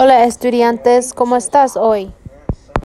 Hola estudiantes, ¿cómo estás hoy?